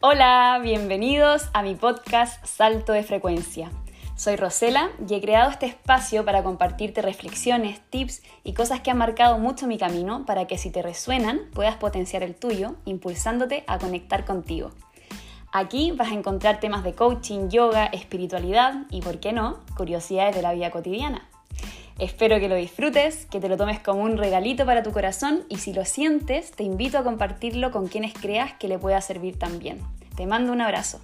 Hola, bienvenidos a mi podcast Salto de Frecuencia. Soy Rosela y he creado este espacio para compartirte reflexiones, tips y cosas que han marcado mucho mi camino para que si te resuenan puedas potenciar el tuyo, impulsándote a conectar contigo. Aquí vas a encontrar temas de coaching, yoga, espiritualidad y, por qué no, curiosidades de la vida cotidiana. Espero que lo disfrutes, que te lo tomes como un regalito para tu corazón y si lo sientes, te invito a compartirlo con quienes creas que le pueda servir también. Te mando un abrazo.